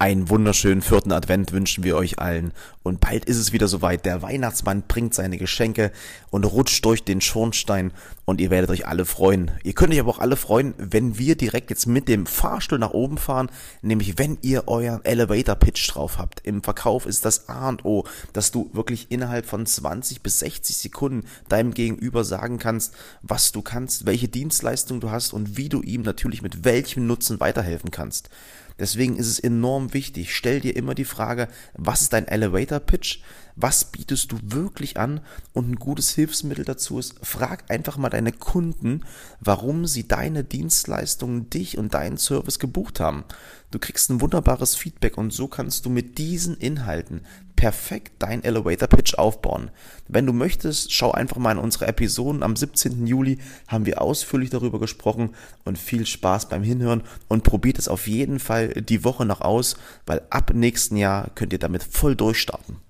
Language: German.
Einen wunderschönen vierten Advent wünschen wir euch allen. Und bald ist es wieder soweit. Der Weihnachtsmann bringt seine Geschenke und rutscht durch den Schornstein und ihr werdet euch alle freuen. Ihr könnt euch aber auch alle freuen, wenn wir direkt jetzt mit dem Fahrstuhl nach oben fahren, nämlich wenn ihr euren Elevator Pitch drauf habt. Im Verkauf ist das A und O, dass du wirklich innerhalb von 20 bis 60 Sekunden deinem Gegenüber sagen kannst, was du kannst, welche Dienstleistung du hast und wie du ihm natürlich mit welchem Nutzen weiterhelfen kannst. Deswegen ist es enorm wichtig. Stell dir immer die Frage, was ist dein Elevator Pitch? Was bietest du wirklich an? Und ein gutes Hilfsmittel dazu ist, frag einfach mal deine Kunden, warum sie deine Dienstleistungen, dich und deinen Service gebucht haben. Du kriegst ein wunderbares Feedback und so kannst du mit diesen Inhalten perfekt dein Elevator Pitch aufbauen. Wenn du möchtest, schau einfach mal in unsere Episoden. Am 17. Juli haben wir ausführlich darüber gesprochen und viel Spaß beim Hinhören und probiert es auf jeden Fall die Woche noch aus, weil ab nächsten Jahr könnt ihr damit voll durchstarten.